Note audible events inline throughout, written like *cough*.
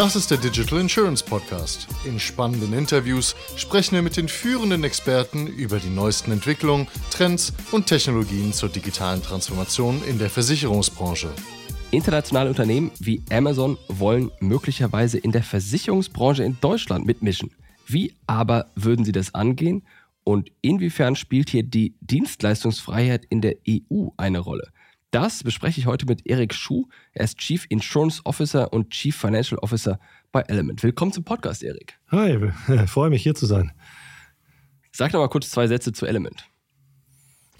Das ist der Digital Insurance Podcast. In spannenden Interviews sprechen wir mit den führenden Experten über die neuesten Entwicklungen, Trends und Technologien zur digitalen Transformation in der Versicherungsbranche. Internationale Unternehmen wie Amazon wollen möglicherweise in der Versicherungsbranche in Deutschland mitmischen. Wie aber würden sie das angehen? Und inwiefern spielt hier die Dienstleistungsfreiheit in der EU eine Rolle? Das bespreche ich heute mit Erik Schuh. Er ist Chief Insurance Officer und Chief Financial Officer bei Element. Willkommen zum Podcast, Erik. Hi, *laughs* freue mich hier zu sein. Sag noch mal kurz zwei Sätze zu Element.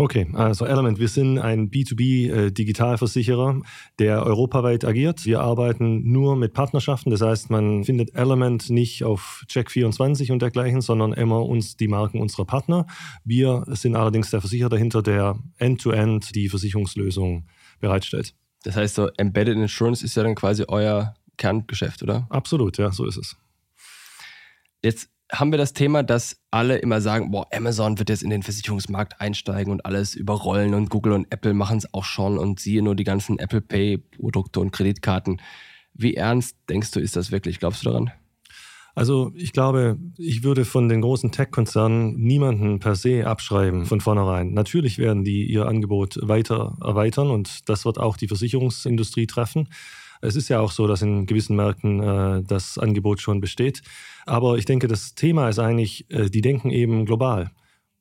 Okay, also Element, wir sind ein B2B-Digitalversicherer, äh, der europaweit agiert. Wir arbeiten nur mit Partnerschaften, das heißt, man findet Element nicht auf Check24 und dergleichen, sondern immer uns die Marken unserer Partner. Wir sind allerdings der Versicherer dahinter, der end-to-end -End die Versicherungslösung bereitstellt. Das heißt, so Embedded Insurance ist ja dann quasi euer Kerngeschäft, oder? Absolut, ja, so ist es. Jetzt haben wir das Thema, dass alle immer sagen, boah, Amazon wird jetzt in den Versicherungsmarkt einsteigen und alles überrollen und Google und Apple machen es auch schon und siehe nur die ganzen Apple Pay Produkte und Kreditkarten. Wie ernst denkst du, ist das wirklich? Glaubst du daran? Also ich glaube, ich würde von den großen Tech-Konzernen niemanden per se abschreiben von vornherein. Natürlich werden die ihr Angebot weiter erweitern und das wird auch die Versicherungsindustrie treffen. Es ist ja auch so, dass in gewissen Märkten äh, das Angebot schon besteht. Aber ich denke, das Thema ist eigentlich, äh, die denken eben global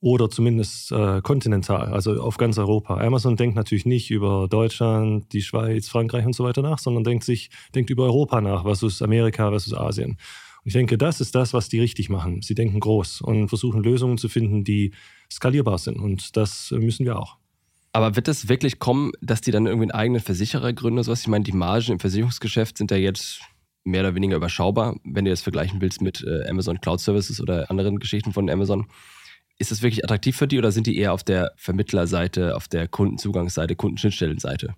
oder zumindest äh, kontinental, also auf ganz Europa. Amazon denkt natürlich nicht über Deutschland, die Schweiz, Frankreich und so weiter nach, sondern denkt sich, denkt über Europa nach, versus Amerika, versus Asien. Und ich denke, das ist das, was die richtig machen. Sie denken groß und versuchen Lösungen zu finden, die skalierbar sind. Und das müssen wir auch. Aber wird es wirklich kommen, dass die dann irgendwie einen eigenen Versicherer gründen oder sowas? Ich meine, die Margen im Versicherungsgeschäft sind ja jetzt mehr oder weniger überschaubar, wenn du das vergleichen willst mit äh, Amazon Cloud Services oder anderen Geschichten von Amazon. Ist das wirklich attraktiv für die oder sind die eher auf der Vermittlerseite, auf der Kundenzugangsseite, Kundenschnittstellenseite?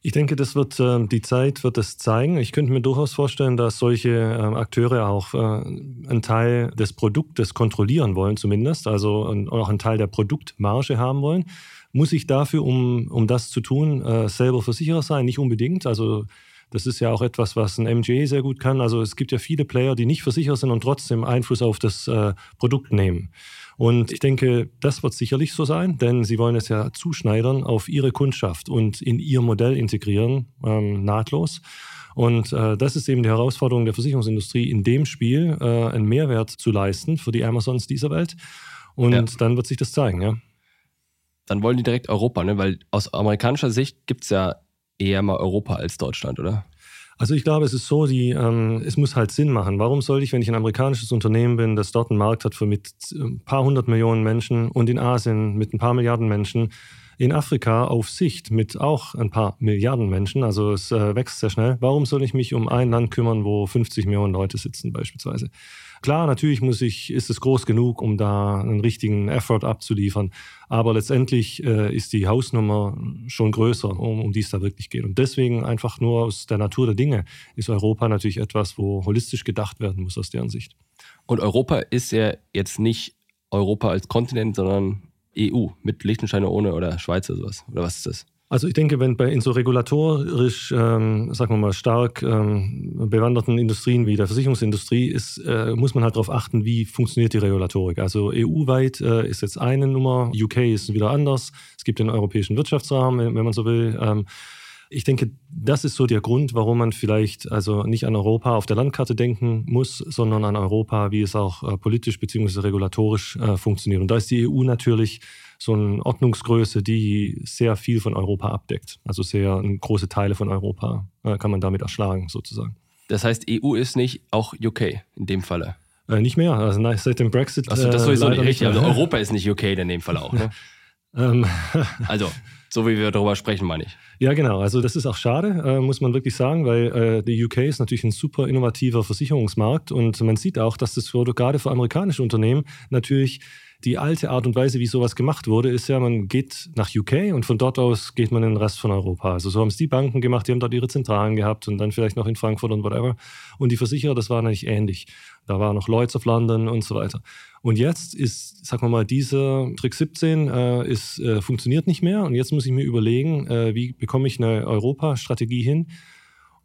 Ich denke, das wird äh, die Zeit wird es zeigen. Ich könnte mir durchaus vorstellen, dass solche äh, Akteure auch äh, einen Teil des Produktes kontrollieren wollen, zumindest, also auch einen Teil der Produktmarge haben wollen. Muss ich dafür, um, um das zu tun, äh, selber Versicherer sein? Nicht unbedingt. Also das ist ja auch etwas, was ein MGA sehr gut kann. Also es gibt ja viele Player, die nicht versichert sind und trotzdem Einfluss auf das äh, Produkt nehmen. Und ich denke, das wird sicherlich so sein, denn sie wollen es ja zuschneidern auf ihre Kundschaft und in ihr Modell integrieren, ähm, nahtlos. Und äh, das ist eben die Herausforderung der Versicherungsindustrie, in dem Spiel äh, einen Mehrwert zu leisten für die Amazons dieser Welt. Und ja. dann wird sich das zeigen, ja dann wollen die direkt Europa, ne? Weil aus amerikanischer Sicht gibt es ja eher mal Europa als Deutschland, oder? Also ich glaube, es ist so, die, ähm, es muss halt Sinn machen. Warum soll ich, wenn ich ein amerikanisches Unternehmen bin, das dort einen Markt hat für mit ein paar hundert Millionen Menschen und in Asien mit ein paar Milliarden Menschen, in Afrika auf Sicht mit auch ein paar Milliarden Menschen, also es äh, wächst sehr schnell. Warum soll ich mich um ein Land kümmern, wo 50 Millionen Leute sitzen beispielsweise? Klar, natürlich muss ich, ist es groß genug, um da einen richtigen Effort abzuliefern. Aber letztendlich äh, ist die Hausnummer schon größer, um, um die es da wirklich geht. Und deswegen einfach nur aus der Natur der Dinge ist Europa natürlich etwas, wo holistisch gedacht werden muss aus deren Sicht. Und Europa ist ja jetzt nicht Europa als Kontinent, sondern EU mit Liechtenstein ohne oder Schweiz oder sowas. Oder was ist das? Also ich denke, wenn bei in so regulatorisch, ähm, sagen wir mal, stark ähm, bewanderten Industrien wie der Versicherungsindustrie ist, äh, muss man halt darauf achten, wie funktioniert die Regulatorik. Also EU-weit äh, ist jetzt eine Nummer, UK ist wieder anders. Es gibt den europäischen Wirtschaftsrahmen, wenn man so will. Ähm, ich denke, das ist so der Grund, warum man vielleicht also nicht an Europa auf der Landkarte denken muss, sondern an Europa, wie es auch äh, politisch bzw. regulatorisch äh, funktioniert. Und da ist die EU natürlich so eine Ordnungsgröße, die sehr viel von Europa abdeckt. Also sehr große Teile von Europa äh, kann man damit erschlagen, sozusagen. Das heißt, EU ist nicht auch UK in dem Falle? Äh, nicht mehr. Also seit dem Brexit. Also das sowieso nicht richtig. Also Europa ist nicht UK in dem Fall auch. Ne? *laughs* Ähm. also *laughs* so wie wir darüber sprechen, meine ich. Ja, genau. Also das ist auch schade, äh, muss man wirklich sagen, weil äh, die UK ist natürlich ein super innovativer Versicherungsmarkt und man sieht auch, dass das gerade für amerikanische Unternehmen natürlich die alte Art und Weise, wie sowas gemacht wurde, ist ja, man geht nach UK und von dort aus geht man in den Rest von Europa. Also so haben es die Banken gemacht, die haben dort ihre Zentralen gehabt und dann vielleicht noch in Frankfurt und whatever. Und die Versicherer, das war eigentlich ähnlich. Da war noch Lloyds of London und so weiter. Und jetzt ist, sagen wir mal, dieser Trick 17 äh, ist, äh, funktioniert nicht mehr. Und jetzt muss ich mir überlegen, äh, wie bekomme ich eine Europa-Strategie hin,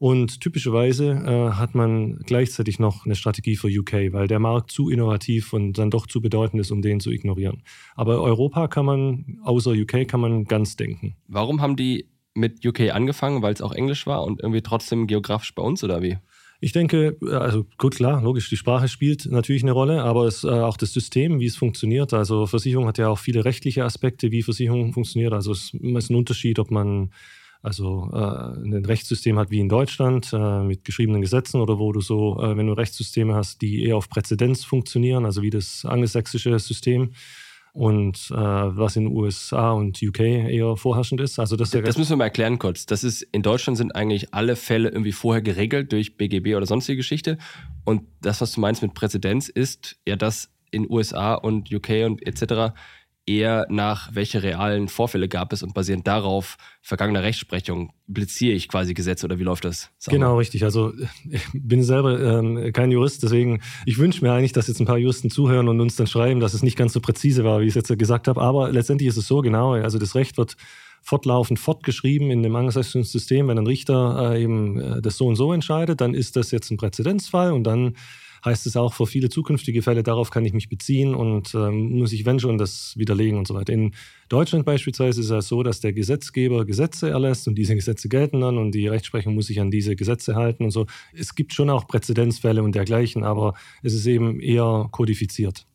Und typischerweise äh, hat man gleichzeitig noch eine Strategie für UK, weil der Markt zu innovativ und dann doch zu bedeutend ist, um den zu ignorieren. Aber Europa kann man, außer UK, kann man ganz denken. Warum haben die mit UK angefangen, weil es auch Englisch war und irgendwie trotzdem geografisch bei uns oder wie? Ich denke, also gut, klar, logisch, die Sprache spielt natürlich eine Rolle, aber es, äh, auch das System, wie es funktioniert. Also Versicherung hat ja auch viele rechtliche Aspekte, wie Versicherung funktioniert. Also es ist ein Unterschied, ob man also äh, ein Rechtssystem hat wie in Deutschland äh, mit geschriebenen Gesetzen oder wo du so, äh, wenn du Rechtssysteme hast, die eher auf Präzedenz funktionieren, also wie das angelsächsische System und äh, was in USA und UK eher vorherrschend ist. Also das, das müssen wir mal erklären kurz. Das ist in Deutschland sind eigentlich alle Fälle irgendwie vorher geregelt durch BGB oder sonstige Geschichte. Und das, was du meinst mit Präzedenz, ist ja, dass in USA und UK und etc eher nach, welche realen Vorfälle gab es und basierend darauf vergangene Rechtsprechung bliziere ich quasi Gesetze oder wie läuft das? Sag genau, richtig. Also ich bin selber ähm, kein Jurist, deswegen ich wünsche mir eigentlich, dass jetzt ein paar Juristen zuhören und uns dann schreiben, dass es nicht ganz so präzise war, wie ich es jetzt gesagt habe. Aber letztendlich ist es so genau. Also das Recht wird fortlaufend fortgeschrieben in dem angelsächsischen System. Wenn ein Richter äh, eben äh, das so und so entscheidet, dann ist das jetzt ein Präzedenzfall und dann heißt es auch für viele zukünftige Fälle, darauf kann ich mich beziehen und ähm, muss ich, wenn schon, das widerlegen und so weiter. In Deutschland beispielsweise ist es so, dass der Gesetzgeber Gesetze erlässt und diese Gesetze gelten dann und die Rechtsprechung muss sich an diese Gesetze halten und so. Es gibt schon auch Präzedenzfälle und dergleichen, aber es ist eben eher kodifiziert.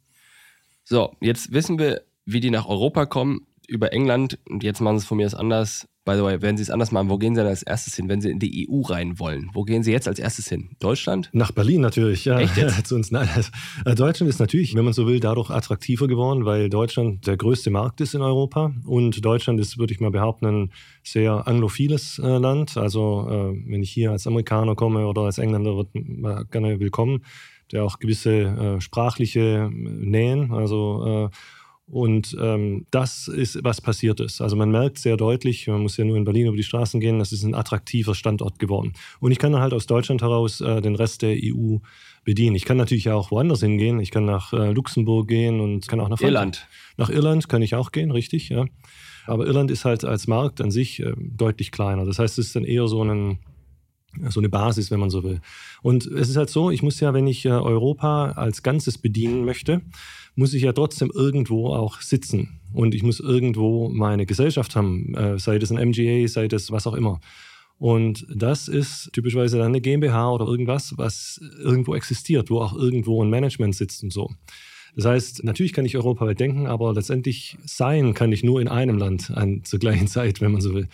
So, jetzt wissen wir, wie die nach Europa kommen über England und jetzt machen sie es von mir aus anders. By the way, wenn Sie es anders machen, wo gehen Sie dann als erstes hin, wenn Sie in die EU rein wollen? Wo gehen Sie jetzt als erstes hin? Deutschland? Nach Berlin natürlich, ja. Echt jetzt? *laughs* Zu uns, nein. Also, Deutschland ist natürlich, wenn man so will, dadurch attraktiver geworden, weil Deutschland der größte Markt ist in Europa und Deutschland ist, würde ich mal behaupten, ein sehr anglophiles äh, Land. Also äh, wenn ich hier als Amerikaner komme oder als Engländer, wird man gerne willkommen der auch gewisse äh, sprachliche Nähen, also äh, und ähm, das ist, was passiert ist. Also man merkt sehr deutlich, man muss ja nur in Berlin über die Straßen gehen, das ist ein attraktiver Standort geworden. Und ich kann dann halt aus Deutschland heraus äh, den Rest der EU bedienen. Ich kann natürlich auch woanders hingehen. Ich kann nach äh, Luxemburg gehen und kann auch nach Frankreich. Irland. Nach Irland kann ich auch gehen, richtig, ja. Aber Irland ist halt als Markt an sich äh, deutlich kleiner. Das heißt, es ist dann eher so ein so eine Basis, wenn man so will. Und es ist halt so, ich muss ja, wenn ich äh, Europa als Ganzes bedienen möchte, muss ich ja trotzdem irgendwo auch sitzen. Und ich muss irgendwo meine Gesellschaft haben, äh, sei das ein MGA, sei das was auch immer. Und das ist typischerweise dann eine GmbH oder irgendwas, was irgendwo existiert, wo auch irgendwo ein Management sitzt und so. Das heißt, natürlich kann ich europaweit denken, aber letztendlich sein kann ich nur in einem Land an, zur gleichen *laughs* Zeit, wenn man so will.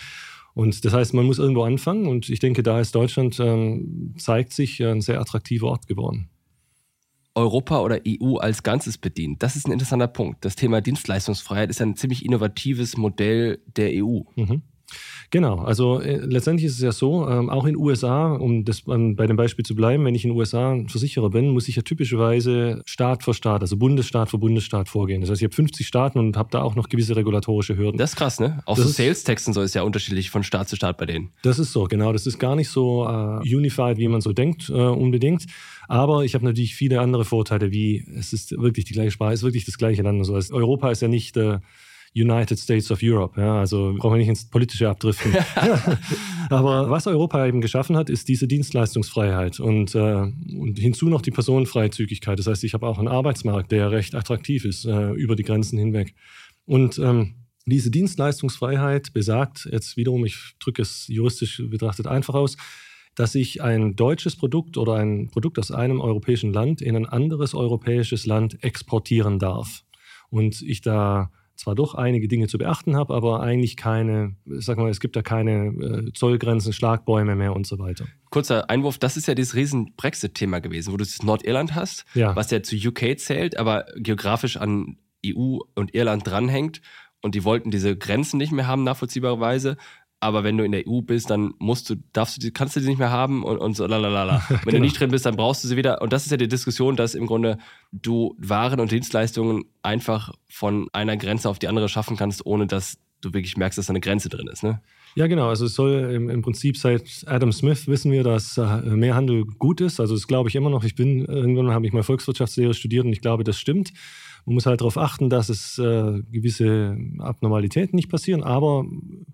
Und das heißt, man muss irgendwo anfangen und ich denke, da ist Deutschland, ähm, zeigt sich ein sehr attraktiver Ort geworden. Europa oder EU als Ganzes bedient. Das ist ein interessanter Punkt. Das Thema Dienstleistungsfreiheit ist ein ziemlich innovatives Modell der EU. Mhm. Genau, also äh, letztendlich ist es ja so, ähm, auch in USA, um das ähm, bei dem Beispiel zu bleiben, wenn ich in den USA Versicherer bin, muss ich ja typischerweise Staat für Staat, also Bundesstaat für Bundesstaat vorgehen. Das heißt, ich habe 50 Staaten und habe da auch noch gewisse regulatorische Hürden. Das ist krass, ne? Auch das so Sales-Texten so ist ja unterschiedlich von Staat zu Staat bei denen. Das ist so, genau. Das ist gar nicht so uh, unified, wie man so denkt, uh, unbedingt. Aber ich habe natürlich viele andere Vorteile, wie es ist wirklich die gleiche Sprache, es ist wirklich das gleiche Land. Also Europa ist ja nicht uh, United States of Europe. Ja, also brauchen wir nicht ins Politische abdriften. *laughs* *laughs* Aber was Europa eben geschaffen hat, ist diese Dienstleistungsfreiheit und, äh, und hinzu noch die Personenfreizügigkeit. Das heißt, ich habe auch einen Arbeitsmarkt, der recht attraktiv ist äh, über die Grenzen hinweg. Und ähm, diese Dienstleistungsfreiheit besagt jetzt wiederum, ich drücke es juristisch betrachtet einfach aus, dass ich ein deutsches Produkt oder ein Produkt aus einem europäischen Land in ein anderes europäisches Land exportieren darf. Und ich da zwar doch einige Dinge zu beachten habe, aber eigentlich keine, sag mal, es gibt da keine äh, Zollgrenzen, Schlagbäume mehr und so weiter. Kurzer Einwurf, das ist ja dieses riesen Brexit-Thema gewesen, wo du das Nordirland hast, ja. was ja zu UK zählt, aber geografisch an EU und Irland dranhängt und die wollten diese Grenzen nicht mehr haben, nachvollziehbarerweise aber wenn du in der EU bist, dann musst du, darfst du, kannst du die nicht mehr haben und, und so lalalala. Wenn genau. du nicht drin bist, dann brauchst du sie wieder. Und das ist ja die Diskussion, dass im Grunde du Waren und Dienstleistungen einfach von einer Grenze auf die andere schaffen kannst, ohne dass du wirklich merkst, dass da eine Grenze drin ist. Ne? Ja, genau. Also es soll im, im, Prinzip seit Adam Smith wissen wir, dass äh, mehr Handel gut ist. Also das glaube ich immer noch. Ich bin, irgendwann habe ich mal Volkswirtschaftslehre studiert und ich glaube, das stimmt. Man muss halt darauf achten, dass es äh, gewisse Abnormalitäten nicht passieren, aber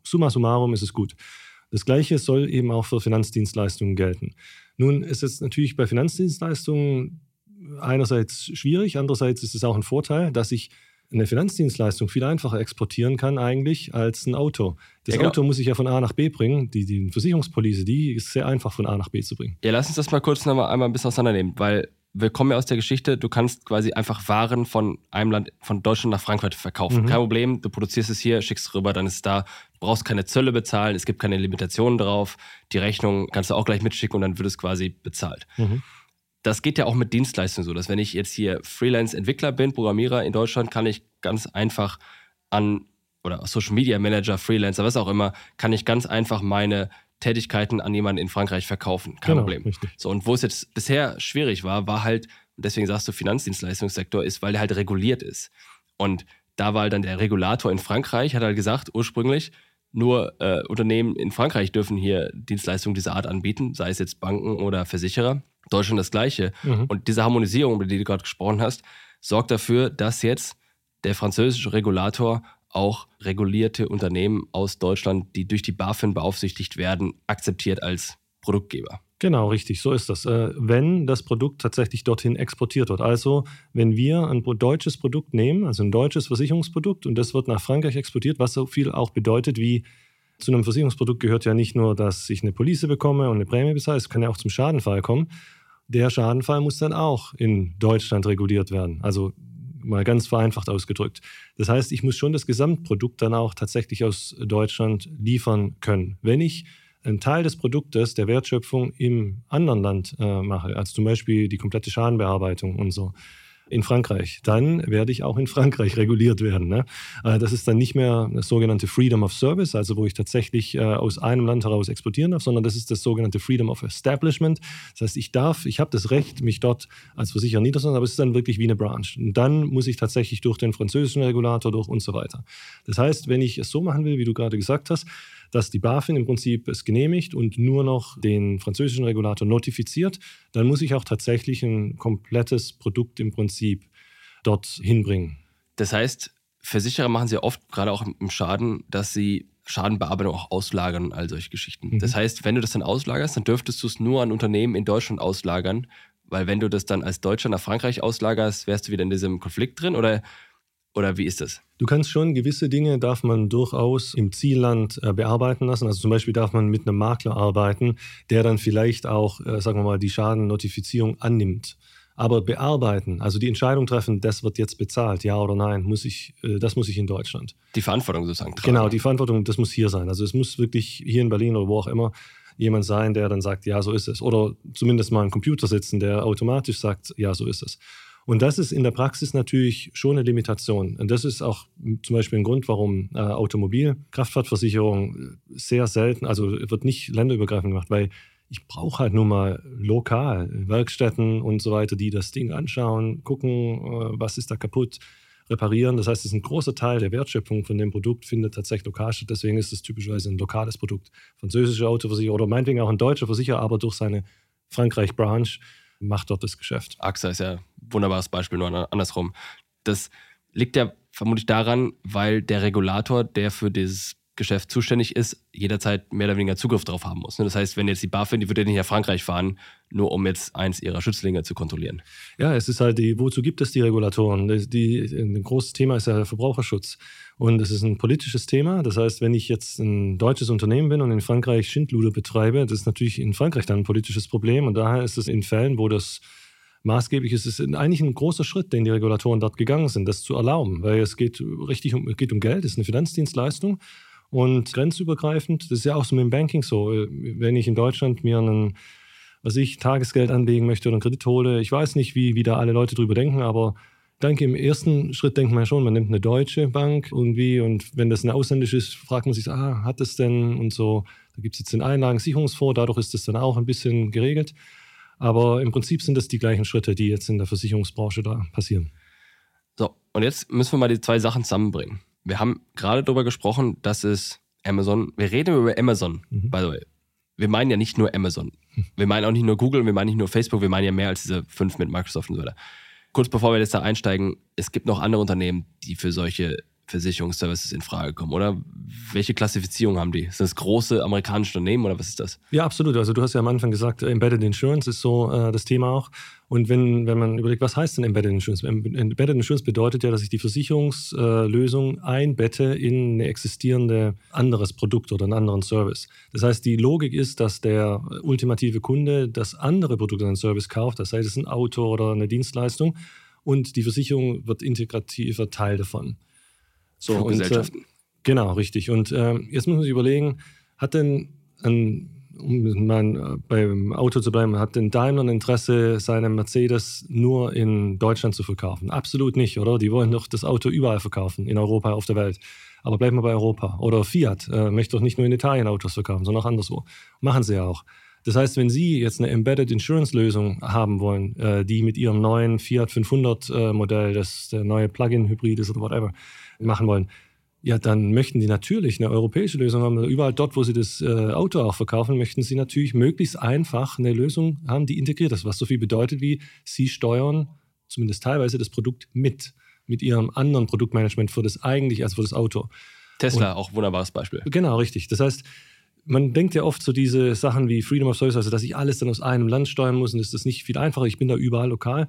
summa summarum ist es gut. Das Gleiche soll eben auch für Finanzdienstleistungen gelten. Nun ist es natürlich bei Finanzdienstleistungen einerseits schwierig, andererseits ist es auch ein Vorteil, dass ich eine Finanzdienstleistung viel einfacher exportieren kann eigentlich als ein Auto. Das ja, genau. Auto muss ich ja von A nach B bringen. Die, die Versicherungspolice, die ist sehr einfach von A nach B zu bringen. Ja, lass uns das mal kurz noch mal einmal ein bisschen auseinandernehmen, weil wir kommen ja aus der Geschichte, du kannst quasi einfach Waren von einem Land, von Deutschland nach Frankreich verkaufen. Mhm. Kein Problem, du produzierst es hier, schickst es rüber, dann ist es da. Du brauchst keine Zölle bezahlen, es gibt keine Limitationen drauf. Die Rechnung kannst du auch gleich mitschicken und dann wird es quasi bezahlt. Mhm. Das geht ja auch mit Dienstleistungen so, dass wenn ich jetzt hier Freelance-Entwickler bin, Programmierer in Deutschland, kann ich ganz einfach an, oder Social Media Manager, Freelancer, was auch immer, kann ich ganz einfach meine Tätigkeiten an jemanden in Frankreich verkaufen. Kein genau, Problem. Richtig. So, und wo es jetzt bisher schwierig war, war halt, deswegen sagst du Finanzdienstleistungssektor, ist, weil der halt reguliert ist. Und da war halt dann der Regulator in Frankreich, hat halt gesagt, ursprünglich, nur äh, Unternehmen in Frankreich dürfen hier Dienstleistungen dieser Art anbieten, sei es jetzt Banken oder Versicherer. Deutschland das Gleiche. Mhm. Und diese Harmonisierung, über die du gerade gesprochen hast, sorgt dafür, dass jetzt der französische Regulator auch regulierte Unternehmen aus Deutschland, die durch die BaFin beaufsichtigt werden, akzeptiert als Produktgeber. Genau, richtig, so ist das. Äh, wenn das Produkt tatsächlich dorthin exportiert wird. Also, wenn wir ein deutsches Produkt nehmen, also ein deutsches Versicherungsprodukt, und das wird nach Frankreich exportiert, was so viel auch bedeutet wie zu einem Versicherungsprodukt gehört ja nicht nur, dass ich eine Police bekomme und eine Prämie bezahle, es kann ja auch zum Schadenfall kommen. Der Schadenfall muss dann auch in Deutschland reguliert werden. Also mal ganz vereinfacht ausgedrückt. Das heißt, ich muss schon das Gesamtprodukt dann auch tatsächlich aus Deutschland liefern können. Wenn ich einen Teil des Produktes, der Wertschöpfung im anderen Land äh, mache, also zum Beispiel die komplette Schadenbearbeitung und so, in Frankreich, dann werde ich auch in Frankreich reguliert werden. Ne? Äh, das ist dann nicht mehr das sogenannte Freedom of Service, also wo ich tatsächlich äh, aus einem Land heraus exportieren darf, sondern das ist das sogenannte Freedom of Establishment. Das heißt, ich darf, ich habe das Recht, mich dort als Versicherer niederzulassen, aber es ist dann wirklich wie eine Branch. Und dann muss ich tatsächlich durch den französischen Regulator durch und so weiter. Das heißt, wenn ich es so machen will, wie du gerade gesagt hast, dass die BaFin im Prinzip es genehmigt und nur noch den französischen Regulator notifiziert, dann muss ich auch tatsächlich ein komplettes Produkt im Prinzip dort hinbringen. Das heißt, Versicherer machen sehr oft, gerade auch im Schaden, dass sie Schadenbearbeitung auch auslagern und all solche Geschichten. Mhm. Das heißt, wenn du das dann auslagerst, dann dürftest du es nur an Unternehmen in Deutschland auslagern, weil wenn du das dann als Deutscher nach Frankreich auslagerst, wärst du wieder in diesem Konflikt drin oder oder wie ist das? Du kannst schon gewisse Dinge darf man durchaus im Zielland äh, bearbeiten lassen. Also zum Beispiel darf man mit einem Makler arbeiten, der dann vielleicht auch, äh, sagen wir mal, die Schadennotifizierung annimmt. Aber bearbeiten, also die Entscheidung treffen, das wird jetzt bezahlt, ja oder nein, muss ich, äh, das muss ich in Deutschland. Die Verantwortung sozusagen tragen. Genau, die Verantwortung, das muss hier sein. Also es muss wirklich hier in Berlin oder wo auch immer jemand sein, der dann sagt, ja, so ist es. Oder zumindest mal ein Computer sitzen, der automatisch sagt, ja, so ist es. Und das ist in der Praxis natürlich schon eine Limitation. Und das ist auch zum Beispiel ein Grund, warum äh, Automobilkraftfahrtversicherung äh, sehr selten, also wird nicht länderübergreifend gemacht, weil ich brauche halt nur mal lokal Werkstätten und so weiter, die das Ding anschauen, gucken, äh, was ist da kaputt, reparieren. Das heißt, es ist ein großer Teil der Wertschöpfung von dem Produkt findet tatsächlich lokal statt. Deswegen ist es typischerweise ein lokales Produkt. Französische Autoversicherer oder meinetwegen auch ein deutscher Versicherer, aber durch seine Frankreich-Branch macht dort das Geschäft. AXA ist ja ein wunderbares Beispiel, nur andersrum. Das liegt ja vermutlich daran, weil der Regulator, der für dieses Geschäft zuständig ist, jederzeit mehr oder weniger Zugriff darauf haben muss. Das heißt, wenn jetzt die BaFin, die würde nicht nach Frankreich fahren, nur um jetzt eins ihrer Schützlinge zu kontrollieren. Ja, es ist halt die, wozu gibt es die Regulatoren? Die, ein großes Thema ist ja der Verbraucherschutz. Und es ist ein politisches Thema. Das heißt, wenn ich jetzt ein deutsches Unternehmen bin und in Frankreich Schindluder betreibe, das ist natürlich in Frankreich dann ein politisches Problem. Und daher ist es in Fällen, wo das maßgeblich ist, ist eigentlich ein großer Schritt, den die Regulatoren dort gegangen sind, das zu erlauben. Weil es geht richtig um, geht um Geld, es ist eine Finanzdienstleistung. Und grenzübergreifend, das ist ja auch so mit dem Banking so, wenn ich in Deutschland mir einen, was ich, Tagesgeld anlegen möchte oder einen Kredit hole, ich weiß nicht, wie, wie da alle Leute drüber denken, aber ich denke, im ersten Schritt denkt man schon, man nimmt eine deutsche Bank irgendwie und wenn das eine ausländische ist, fragt man sich, ah, hat es denn und so. Da gibt es jetzt den Einlagensicherungsfonds, dadurch ist das dann auch ein bisschen geregelt. Aber im Prinzip sind das die gleichen Schritte, die jetzt in der Versicherungsbranche da passieren. So, und jetzt müssen wir mal die zwei Sachen zusammenbringen wir haben gerade darüber gesprochen, dass es Amazon, wir reden über Amazon, mhm. by the way. Wir meinen ja nicht nur Amazon. Wir meinen auch nicht nur Google, wir meinen nicht nur Facebook, wir meinen ja mehr als diese fünf mit Microsoft und so weiter. Kurz bevor wir jetzt da einsteigen, es gibt noch andere Unternehmen, die für solche Versicherungsservices in Frage kommen? Oder welche Klassifizierung haben die? Sind das große amerikanische Unternehmen oder was ist das? Ja, absolut. Also du hast ja am Anfang gesagt, Embedded Insurance ist so äh, das Thema auch. Und wenn, wenn man überlegt, was heißt denn Embedded Insurance? Embedded Insurance bedeutet ja, dass ich die Versicherungslösung äh, einbette in ein existierende anderes Produkt oder einen anderen Service. Das heißt, die Logik ist, dass der ultimative Kunde das andere Produkt oder einen Service kauft, das heißt, es ist ein Auto oder eine Dienstleistung und die Versicherung wird integrativer Teil davon. So, und, äh, genau, richtig. Und äh, jetzt muss man sich überlegen, hat denn ein, um mal äh, beim Auto zu bleiben, hat denn Daimler ein Interesse, seine Mercedes nur in Deutschland zu verkaufen? Absolut nicht, oder? Die wollen doch das Auto überall verkaufen, in Europa, auf der Welt. Aber bleiben wir bei Europa. Oder Fiat äh, möchte doch nicht nur in Italien Autos verkaufen, sondern auch anderswo. Machen sie ja auch. Das heißt, wenn Sie jetzt eine Embedded Insurance Lösung haben wollen, äh, die mit Ihrem neuen Fiat 500 äh, Modell, das der neue Plug-in-Hybrid ist oder whatever, machen wollen, ja, dann möchten die natürlich eine europäische Lösung haben. Überall dort, wo sie das äh, Auto auch verkaufen, möchten sie natürlich möglichst einfach eine Lösung haben, die integriert ist, was so viel bedeutet wie, sie steuern zumindest teilweise das Produkt mit, mit ihrem anderen Produktmanagement für das eigentlich als für das Auto. Tesla, Und, auch wunderbares Beispiel. Genau, richtig. Das heißt, man denkt ja oft so diese Sachen wie Freedom of Service, also dass ich alles dann aus einem Land steuern muss und ist das nicht viel einfacher. Ich bin da überall lokal.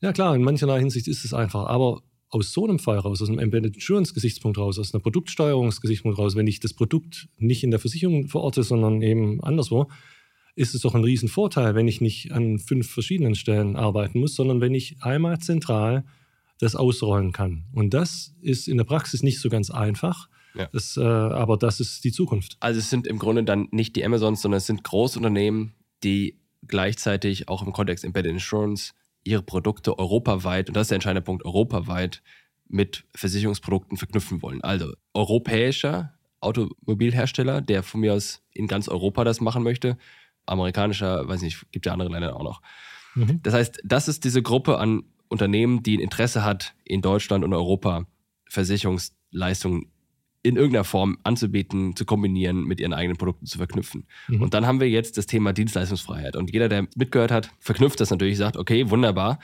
Ja klar, in mancherlei Hinsicht ist es einfach, aber aus so einem Fall raus, aus einem Embedded Insurance Gesichtspunkt raus, aus einer Produktsteuerungsgesichtspunkt raus, wenn ich das Produkt nicht in der Versicherung verorte, sondern eben anderswo, ist es doch ein Riesenvorteil, wenn ich nicht an fünf verschiedenen Stellen arbeiten muss, sondern wenn ich einmal zentral das ausrollen kann. Und das ist in der Praxis nicht so ganz einfach. Ja. Das, äh, aber das ist die Zukunft. Also es sind im Grunde dann nicht die Amazons, sondern es sind Großunternehmen, die gleichzeitig auch im Kontext Embedded Insurance ihre Produkte europaweit, und das ist der entscheidende Punkt, europaweit mit Versicherungsprodukten verknüpfen wollen. Also europäischer Automobilhersteller, der von mir aus in ganz Europa das machen möchte, amerikanischer, weiß nicht, gibt ja andere Länder auch noch. Mhm. Das heißt, das ist diese Gruppe an Unternehmen, die ein Interesse hat, in Deutschland und Europa Versicherungsleistungen in irgendeiner Form anzubieten, zu kombinieren, mit ihren eigenen Produkten zu verknüpfen. Mhm. Und dann haben wir jetzt das Thema Dienstleistungsfreiheit. Und jeder, der mitgehört hat, verknüpft das natürlich, sagt, okay, wunderbar.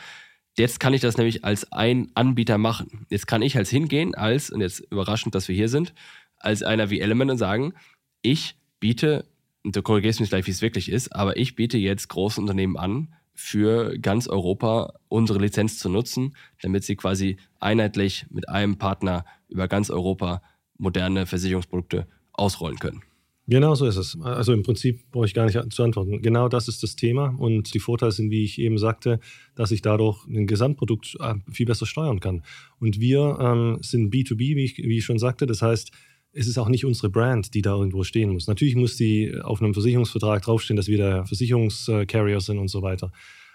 Jetzt kann ich das nämlich als ein Anbieter machen. Jetzt kann ich als hingehen, als, und jetzt überraschend, dass wir hier sind, als einer wie Element und sagen, ich biete, und du korrigierst mich gleich, wie es wirklich ist, aber ich biete jetzt große Unternehmen an, für ganz Europa unsere Lizenz zu nutzen, damit sie quasi einheitlich mit einem Partner über ganz Europa moderne Versicherungsprodukte ausrollen können. Genau so ist es. Also im Prinzip brauche ich gar nicht zu antworten. Genau das ist das Thema. Und die Vorteile sind, wie ich eben sagte, dass ich dadurch ein Gesamtprodukt äh, viel besser steuern kann. Und wir ähm, sind B2B, wie ich, wie ich schon sagte. Das heißt, es ist auch nicht unsere Brand, die da irgendwo stehen muss. Natürlich muss die auf einem Versicherungsvertrag draufstehen, dass wir der Versicherungscarrier sind und so weiter.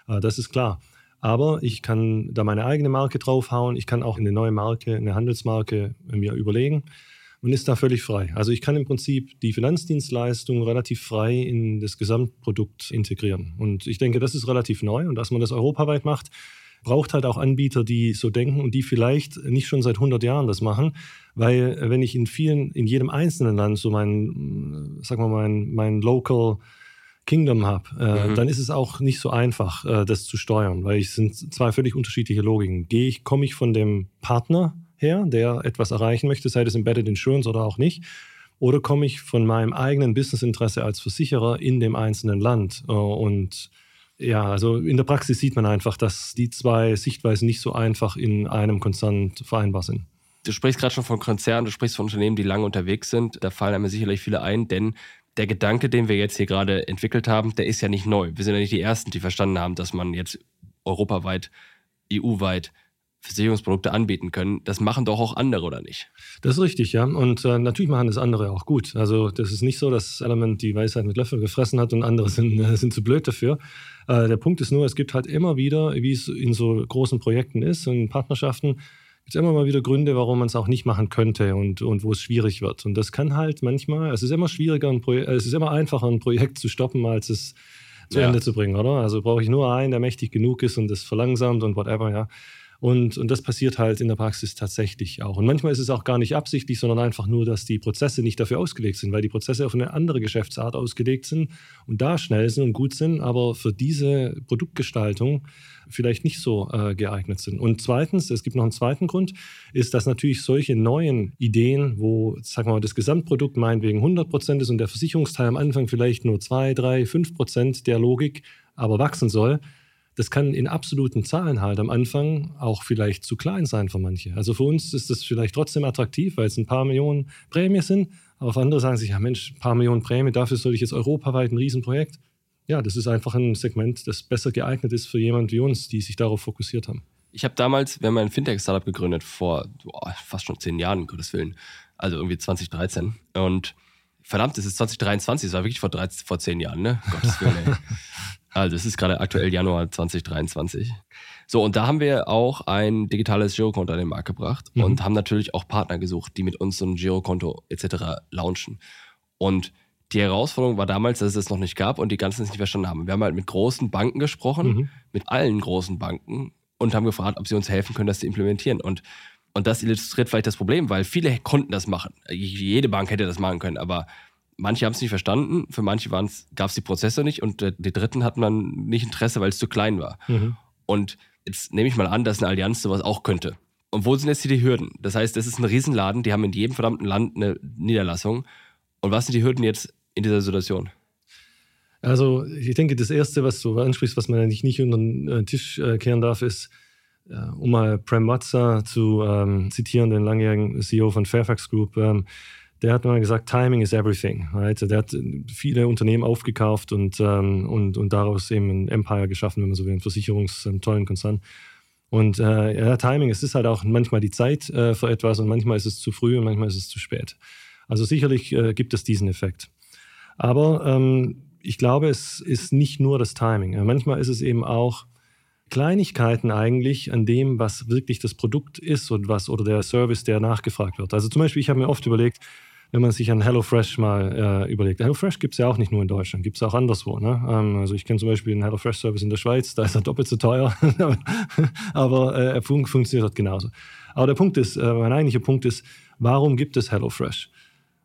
Äh, das ist klar. Aber ich kann da meine eigene Marke draufhauen. Ich kann auch eine neue Marke, eine Handelsmarke mir überlegen und ist da völlig frei. Also ich kann im Prinzip die Finanzdienstleistung relativ frei in das Gesamtprodukt integrieren. Und ich denke, das ist relativ neu und dass man das europaweit macht, braucht halt auch Anbieter, die so denken und die vielleicht nicht schon seit 100 Jahren das machen, weil wenn ich in vielen, in jedem einzelnen Land so mein, sag mal, mein, mein Local Kingdom habe, äh, mhm. dann ist es auch nicht so einfach, äh, das zu steuern, weil es sind zwei völlig unterschiedliche Logiken. Gehe ich, komme ich von dem Partner her, der etwas erreichen möchte, sei das Embedded Insurance oder auch nicht. Oder komme ich von meinem eigenen Businessinteresse als Versicherer in dem einzelnen Land? Äh, und ja, also in der Praxis sieht man einfach, dass die zwei Sichtweisen nicht so einfach in einem Konzern vereinbar sind. Du sprichst gerade schon von Konzernen, du sprichst von Unternehmen, die lange unterwegs sind. Da fallen einem sicherlich viele ein, denn der Gedanke, den wir jetzt hier gerade entwickelt haben, der ist ja nicht neu. Wir sind ja nicht die Ersten, die verstanden haben, dass man jetzt europaweit, EU-weit Versicherungsprodukte anbieten können. Das machen doch auch andere, oder nicht? Das ist richtig, ja. Und äh, natürlich machen das andere auch gut. Also das ist nicht so, dass Element die Weisheit mit Löffeln gefressen hat und andere *laughs* sind, äh, sind zu blöd dafür. Äh, der Punkt ist nur, es gibt halt immer wieder, wie es in so großen Projekten ist, in Partnerschaften, gibt es immer mal wieder Gründe, warum man es auch nicht machen könnte und, und wo es schwierig wird. Und das kann halt manchmal, es ist immer schwieriger, ein Projekt, es ist immer einfacher, ein Projekt zu stoppen, als es zu ja. Ende zu bringen, oder? Also brauche ich nur einen, der mächtig genug ist und das verlangsamt und whatever, ja. Und, und das passiert halt in der Praxis tatsächlich auch. Und manchmal ist es auch gar nicht absichtlich, sondern einfach nur, dass die Prozesse nicht dafür ausgelegt sind, weil die Prozesse auf eine andere Geschäftsart ausgelegt sind und da schnell sind und gut sind, aber für diese Produktgestaltung vielleicht nicht so äh, geeignet sind. Und zweitens, es gibt noch einen zweiten Grund, ist, dass natürlich solche neuen Ideen, wo, sagen wir mal, das Gesamtprodukt meinetwegen 100 Prozent ist und der Versicherungsteil am Anfang vielleicht nur 2, 3, 5 Prozent der Logik aber wachsen soll, das kann in absoluten Zahlen halt am Anfang auch vielleicht zu klein sein für manche. Also für uns ist das vielleicht trotzdem attraktiv, weil es ein paar Millionen Prämie sind. Aber für andere sagen sich, ja Mensch, ein paar Millionen Prämie, dafür soll ich jetzt europaweit ein Riesenprojekt. Ja, das ist einfach ein Segment, das besser geeignet ist für jemand wie uns, die sich darauf fokussiert haben. Ich habe damals, wir haben ein Fintech-Startup gegründet, vor oh, fast schon zehn Jahren, Gottes Willen. Also irgendwie 2013. Und verdammt, es ist 2023, es war wirklich vor, 13, vor zehn Jahren, ne? Gottes Willen, ey. *laughs* Also es ist gerade aktuell Januar 2023. So, und da haben wir auch ein digitales Girokonto an den Markt gebracht mhm. und haben natürlich auch Partner gesucht, die mit uns so ein Girokonto etc. launchen. Und die Herausforderung war damals, dass es das noch nicht gab und die ganzen es nicht verstanden haben. Wir haben halt mit großen Banken gesprochen, mhm. mit allen großen Banken und haben gefragt, ob sie uns helfen können, das zu implementieren. Und, und das illustriert vielleicht das Problem, weil viele konnten das machen. Jede Bank hätte das machen können, aber manche haben es nicht verstanden, für manche gab es die Prozesse nicht und die Dritten hatten dann nicht Interesse, weil es zu klein war. Mhm. Und jetzt nehme ich mal an, dass eine Allianz sowas auch könnte. Und wo sind jetzt hier die Hürden? Das heißt, das ist ein Riesenladen, die haben in jedem verdammten Land eine Niederlassung. Und was sind die Hürden jetzt in dieser Situation? Also, ich denke, das Erste, was du ansprichst, was man eigentlich nicht unter den äh, Tisch äh, kehren darf, ist, äh, um mal Prem Watsa zu ähm, zitieren, den langjährigen CEO von Fairfax Group, ähm, der hat mal gesagt, Timing is everything. Right? Der hat viele Unternehmen aufgekauft und, ähm, und, und daraus eben ein Empire geschaffen, wenn man so will, einen Versicherungs-, einen tollen Konzern. Und äh, ja, Timing, es ist halt auch manchmal die Zeit äh, für etwas und manchmal ist es zu früh und manchmal ist es zu spät. Also sicherlich äh, gibt es diesen Effekt. Aber ähm, ich glaube, es ist nicht nur das Timing. Manchmal ist es eben auch Kleinigkeiten eigentlich an dem, was wirklich das Produkt ist und was oder der Service, der nachgefragt wird. Also zum Beispiel, ich habe mir oft überlegt, wenn man sich an HelloFresh mal äh, überlegt. HelloFresh gibt es ja auch nicht nur in Deutschland, gibt es auch anderswo. Ne? Ähm, also ich kenne zum Beispiel einen HelloFresh-Service in der Schweiz, da ist er doppelt so teuer, *laughs* aber äh, er fun funktioniert dort genauso. Aber der Punkt ist, äh, mein eigentlicher Punkt ist, warum gibt es HelloFresh?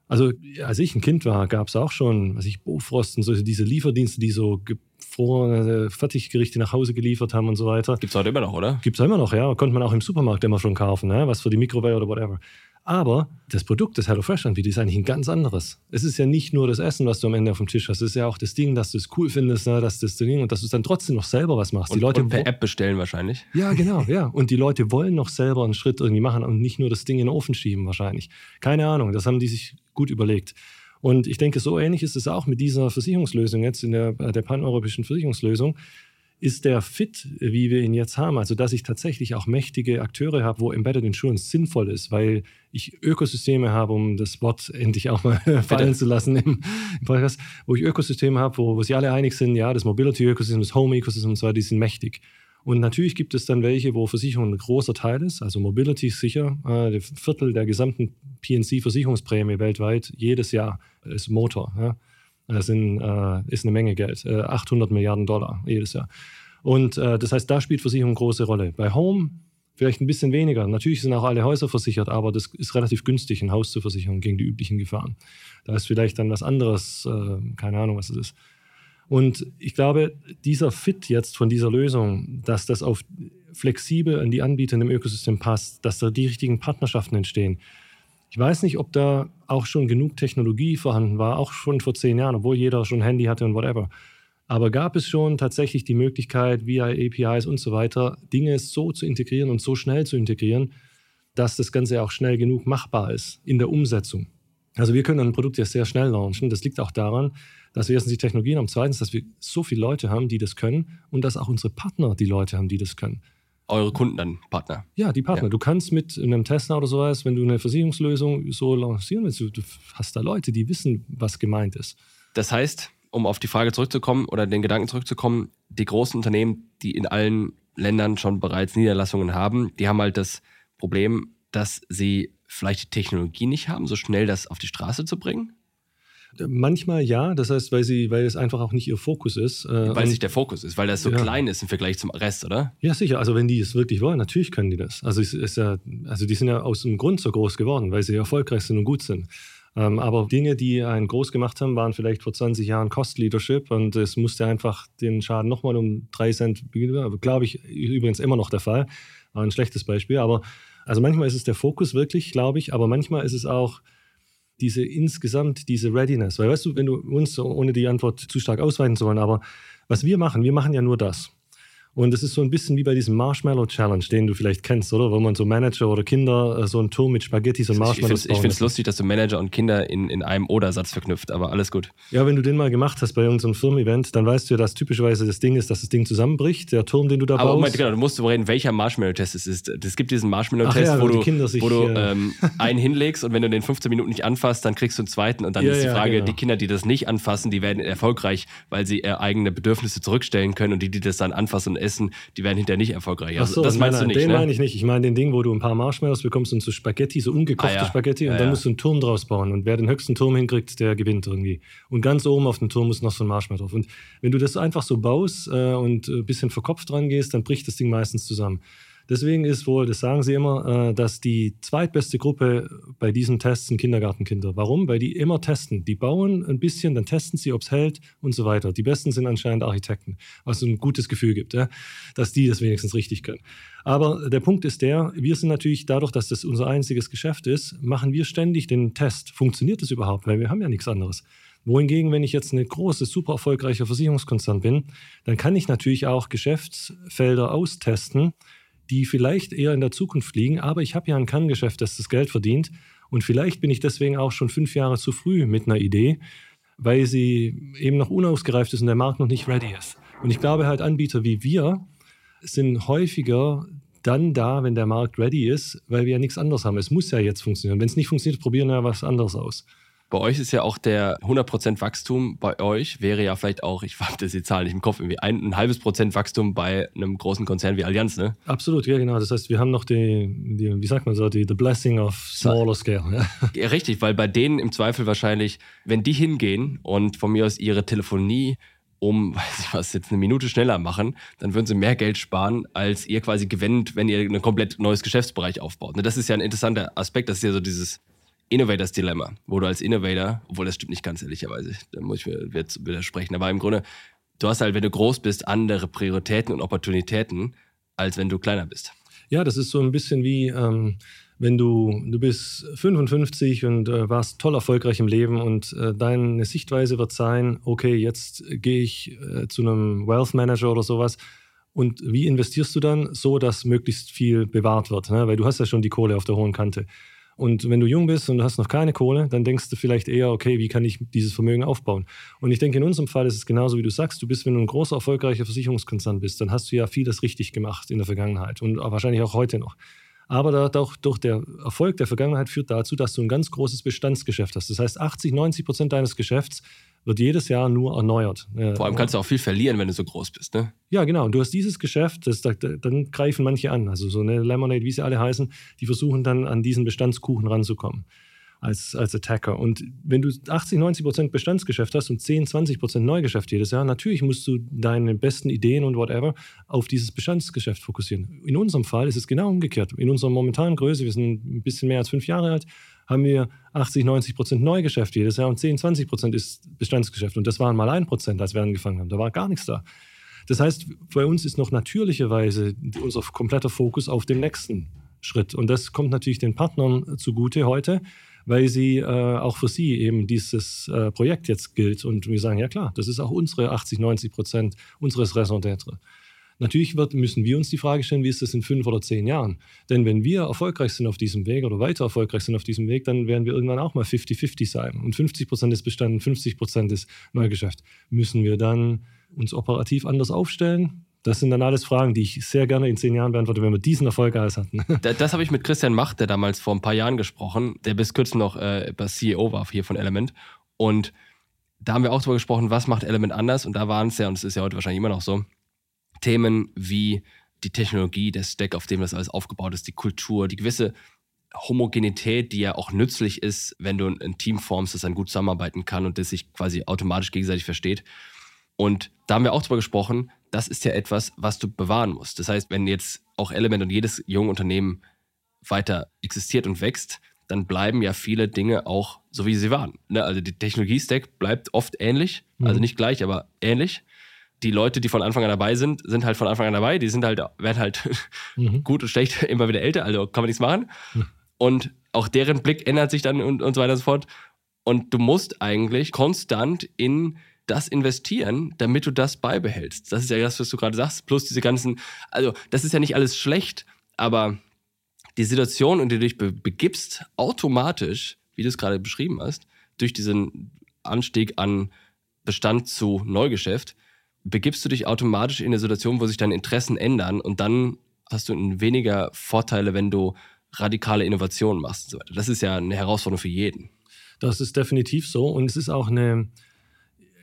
Also als ich ein Kind war, gab es auch schon, was ich, Bofrost und so, diese Lieferdienste, die so gefrorene Fertiggerichte nach Hause geliefert haben und so weiter. Gibt es heute immer noch, oder? Gibt es immer noch, ja. Konnte man auch im Supermarkt immer schon kaufen, ne? was für die Mikrowelle oder whatever. Aber das Produkt, das HelloFresh anbietet, ist eigentlich ein ganz anderes. Es ist ja nicht nur das Essen, was du am Ende auf dem Tisch hast. Es ist ja auch das Ding, dass du es cool findest, ne? dass das Ding und dass du dann trotzdem noch selber was machst. Und, die Leute und per App bestellen wahrscheinlich. Ja, genau, *laughs* ja. Und die Leute wollen noch selber einen Schritt irgendwie machen und nicht nur das Ding in den Ofen schieben wahrscheinlich. Keine Ahnung, das haben die sich gut überlegt. Und ich denke, so ähnlich ist es auch mit dieser Versicherungslösung jetzt in der, der paneuropäischen Versicherungslösung ist der Fit, wie wir ihn jetzt haben. Also, dass ich tatsächlich auch mächtige Akteure habe, wo Embedded Insurance sinnvoll ist, weil ich Ökosysteme habe, um das Wort endlich auch mal *laughs* fallen zu lassen im, im Podcast, wo ich Ökosysteme habe, wo, wo sich alle einig sind, ja, das Mobility-Ökosystem, das Home-Ökosystem und so weiter, die sind mächtig. Und natürlich gibt es dann welche, wo Versicherung ein großer Teil ist. Also Mobility ist sicher. Äh, ein Viertel der gesamten PNC-Versicherungsprämie weltweit jedes Jahr ist Motor. Ja. Das sind, äh, ist eine Menge Geld. Äh, 800 Milliarden Dollar jedes Jahr. Und äh, das heißt, da spielt Versicherung eine große Rolle. Bei Home vielleicht ein bisschen weniger. Natürlich sind auch alle Häuser versichert, aber das ist relativ günstig, ein Haus zu versichern gegen die üblichen Gefahren. Da ist vielleicht dann was anderes, äh, keine Ahnung, was es ist. Und ich glaube, dieser Fit jetzt von dieser Lösung, dass das auf flexibel an die Anbieter dem Ökosystem passt, dass da die richtigen Partnerschaften entstehen, ich weiß nicht, ob da auch schon genug Technologie vorhanden war, auch schon vor zehn Jahren, obwohl jeder schon Handy hatte und whatever. Aber gab es schon tatsächlich die Möglichkeit, via APIs und so weiter, Dinge so zu integrieren und so schnell zu integrieren, dass das Ganze auch schnell genug machbar ist in der Umsetzung? Also wir können ein Produkt ja sehr schnell launchen. Das liegt auch daran, dass wir erstens die Technologien haben, zweitens, dass wir so viele Leute haben, die das können und dass auch unsere Partner die Leute haben, die das können eure Kunden dann Partner. Ja, die Partner. Ja. Du kannst mit einem Tesla oder sowas, wenn du eine Versicherungslösung so lancieren willst, du, du hast da Leute, die wissen, was gemeint ist. Das heißt, um auf die Frage zurückzukommen oder den Gedanken zurückzukommen, die großen Unternehmen, die in allen Ländern schon bereits Niederlassungen haben, die haben halt das Problem, dass sie vielleicht die Technologie nicht haben, so schnell das auf die Straße zu bringen? Manchmal ja, das heißt, weil sie, weil es einfach auch nicht ihr Fokus ist. Äh, weil es nicht der Fokus ist, weil das so ja. klein ist im Vergleich zum Rest, oder? Ja, sicher. Also wenn die es wirklich wollen, natürlich können die das. Also es ist ja, also die sind ja aus dem Grund so groß geworden, weil sie erfolgreich sind und gut sind. Ähm, aber Dinge, die einen groß gemacht haben, waren vielleicht vor 20 Jahren Cost Leadership und es musste einfach den Schaden nochmal um drei Cent, glaube ich, übrigens immer noch der Fall. War ein schlechtes Beispiel. Aber also manchmal ist es der Fokus wirklich, glaube ich, aber manchmal ist es auch diese insgesamt, diese Readiness. Weil weißt du, wenn du uns, ohne die Antwort zu stark ausweiten zu wollen, aber was wir machen, wir machen ja nur das. Und es ist so ein bisschen wie bei diesem Marshmallow Challenge, den du vielleicht kennst, oder? Wo man so Manager oder Kinder äh, so einen Turm mit Spaghettis und Marshmallows Ich finde es lustig, dass du Manager und Kinder in, in einem Oder-Satz verknüpft, aber alles gut. Ja, wenn du den mal gemacht hast bei irgendeinem Firmen-Event, dann weißt du ja, dass typischerweise das Ding ist, dass das Ding zusammenbricht, der Turm, den du da aber baust. Aber genau, du musst darüber reden, welcher Marshmallow-Test es ist. Es gibt diesen Marshmallow-Test, ja, wo, du, sich, wo du ja. ähm, einen hinlegst und wenn du den 15 Minuten nicht anfasst, dann kriegst du einen zweiten und dann ja, ist die Frage, genau. die Kinder, die das nicht anfassen, die werden erfolgreich, weil sie ihre eigene Bedürfnisse zurückstellen können und die, die das dann anfassen und essen, die werden hinterher nicht erfolgreich. Also, so, das meinst nein, nein, du nicht, Den ne? meine ich nicht. Ich meine den Ding, wo du ein paar Marshmallows bekommst und so Spaghetti, so ungekochte ah, ja. Spaghetti und ja, dann ja. musst du einen Turm draus bauen und wer den höchsten Turm hinkriegt, der gewinnt irgendwie. Und ganz oben auf dem Turm muss noch so ein Marshmallow drauf. Und wenn du das einfach so baust äh, und ein bisschen verkopft dran gehst, dann bricht das Ding meistens zusammen. Deswegen ist wohl, das sagen sie immer, äh, dass die zweitbeste Gruppe bei diesen Tests sind Kindergartenkinder. Warum? Weil die immer testen. Die bauen ein bisschen, dann testen sie, ob es hält und so weiter. Die Besten sind anscheinend Architekten, was ein gutes Gefühl gibt, dass die das wenigstens richtig können. Aber der Punkt ist der, wir sind natürlich dadurch, dass das unser einziges Geschäft ist, machen wir ständig den Test. Funktioniert das überhaupt? Weil wir haben ja nichts anderes. Wohingegen, wenn ich jetzt eine große, super erfolgreiche Versicherungskonzern bin, dann kann ich natürlich auch Geschäftsfelder austesten, die vielleicht eher in der Zukunft liegen. Aber ich habe ja ein Kerngeschäft, das das Geld verdient. Und vielleicht bin ich deswegen auch schon fünf Jahre zu früh mit einer Idee, weil sie eben noch unausgereift ist und der Markt noch nicht ready ist. Und ich glaube halt, Anbieter wie wir sind häufiger dann da, wenn der Markt ready ist, weil wir ja nichts anderes haben. Es muss ja jetzt funktionieren. Wenn es nicht funktioniert, probieren wir was anderes aus. Bei euch ist ja auch der 100% Wachstum bei euch wäre ja vielleicht auch, ich habe das die Zahl nicht im Kopf, irgendwie ein, ein, halbes Prozent Wachstum bei einem großen Konzern wie Allianz, ne? Absolut, ja genau. Das heißt, wir haben noch die, die wie sagt man so, die the blessing of smaller scale. Ja. ja, richtig, weil bei denen im Zweifel wahrscheinlich, wenn die hingehen und von mir aus ihre Telefonie um, *laughs* weiß ich was, jetzt eine Minute schneller machen, dann würden sie mehr Geld sparen, als ihr quasi gewinnt, wenn ihr ein komplett neues Geschäftsbereich aufbaut. Ne, das ist ja ein interessanter Aspekt, das ist ja so dieses Innovators Dilemma, wo du als Innovator, obwohl das stimmt nicht ganz ehrlicherweise, da muss ich mir jetzt widersprechen, aber im Grunde, du hast halt, wenn du groß bist, andere Prioritäten und Opportunitäten, als wenn du kleiner bist. Ja, das ist so ein bisschen wie, ähm, wenn du, du bist 55 und äh, warst toll erfolgreich im Leben und äh, deine Sichtweise wird sein, okay, jetzt gehe ich äh, zu einem Wealth Manager oder sowas und wie investierst du dann so, dass möglichst viel bewahrt wird? Ne? Weil du hast ja schon die Kohle auf der hohen Kante. Und wenn du jung bist und du hast noch keine Kohle, dann denkst du vielleicht eher, okay, wie kann ich dieses Vermögen aufbauen? Und ich denke, in unserem Fall ist es genauso, wie du sagst. Du bist, wenn du ein großer, erfolgreicher Versicherungskonzern bist, dann hast du ja vieles richtig gemacht in der Vergangenheit und wahrscheinlich auch heute noch. Aber auch durch der Erfolg der Vergangenheit führt dazu, dass du ein ganz großes Bestandsgeschäft hast. Das heißt, 80, 90 Prozent deines Geschäfts wird jedes Jahr nur erneuert. Vor allem kannst du auch viel verlieren, wenn du so groß bist, ne? Ja, genau. Und du hast dieses Geschäft, das, dann greifen manche an. Also so eine Lemonade, wie sie alle heißen, die versuchen dann an diesen Bestandskuchen ranzukommen als, als Attacker. Und wenn du 80, 90 Prozent Bestandsgeschäft hast und 10, 20 Prozent Neugeschäft jedes Jahr, natürlich musst du deine besten Ideen und whatever auf dieses Bestandsgeschäft fokussieren. In unserem Fall ist es genau umgekehrt. In unserer momentanen Größe, wir sind ein bisschen mehr als fünf Jahre alt, haben wir 80, 90 Prozent Neugeschäft jedes Jahr und 10, 20 Prozent ist Bestandsgeschäft. Und das waren mal ein Prozent, als wir angefangen haben. Da war gar nichts da. Das heißt, bei uns ist noch natürlicherweise unser kompletter Fokus auf dem nächsten Schritt. Und das kommt natürlich den Partnern zugute heute, weil sie äh, auch für sie eben dieses äh, Projekt jetzt gilt. Und wir sagen, ja klar, das ist auch unsere 80, 90 Prozent unseres Raison d'être. Natürlich wird, müssen wir uns die Frage stellen, wie ist das in fünf oder zehn Jahren? Denn wenn wir erfolgreich sind auf diesem Weg oder weiter erfolgreich sind auf diesem Weg, dann werden wir irgendwann auch mal 50-50 sein. Und 50 Prozent ist Bestand, 50 Prozent ist Neugeschäft. Müssen wir dann uns operativ anders aufstellen? Das sind dann alles Fragen, die ich sehr gerne in zehn Jahren beantworte, wenn wir diesen Erfolg alles hatten. *laughs* Das, das habe ich mit Christian Macht, der damals vor ein paar Jahren gesprochen, der bis kürzlich noch äh, CEO war hier von Element. Und da haben wir auch darüber gesprochen, was macht Element anders. Und da waren es ja, und es ist ja heute wahrscheinlich immer noch so, Themen wie die Technologie, der Stack, auf dem das alles aufgebaut ist, die Kultur, die gewisse Homogenität, die ja auch nützlich ist, wenn du ein Team formst, das dann gut zusammenarbeiten kann und das sich quasi automatisch gegenseitig versteht. Und da haben wir auch drüber gesprochen, das ist ja etwas, was du bewahren musst. Das heißt, wenn jetzt auch Element und jedes junge Unternehmen weiter existiert und wächst, dann bleiben ja viele Dinge auch so, wie sie waren. Ne? Also die Technologie-Stack bleibt oft ähnlich, also mhm. also nicht gleich, aber ähnlich. Die Leute, die von Anfang an dabei sind, sind halt von Anfang an dabei. Die sind halt, werden halt *laughs* mhm. gut und schlecht *laughs* immer wieder älter, also kann man nichts machen. Mhm. Und auch deren Blick ändert sich dann und, und so weiter und so fort. Und du musst eigentlich konstant in das investieren, damit du das beibehältst. Das ist ja das, was du gerade sagst. Plus diese ganzen, also das ist ja nicht alles schlecht, aber die Situation, in die du dich be begibst, automatisch, wie du es gerade beschrieben hast, durch diesen Anstieg an Bestand zu Neugeschäft, begibst du dich automatisch in eine Situation, wo sich deine Interessen ändern und dann hast du weniger Vorteile, wenn du radikale Innovationen machst und so weiter. Das ist ja eine Herausforderung für jeden. Das ist definitiv so und es ist auch eine,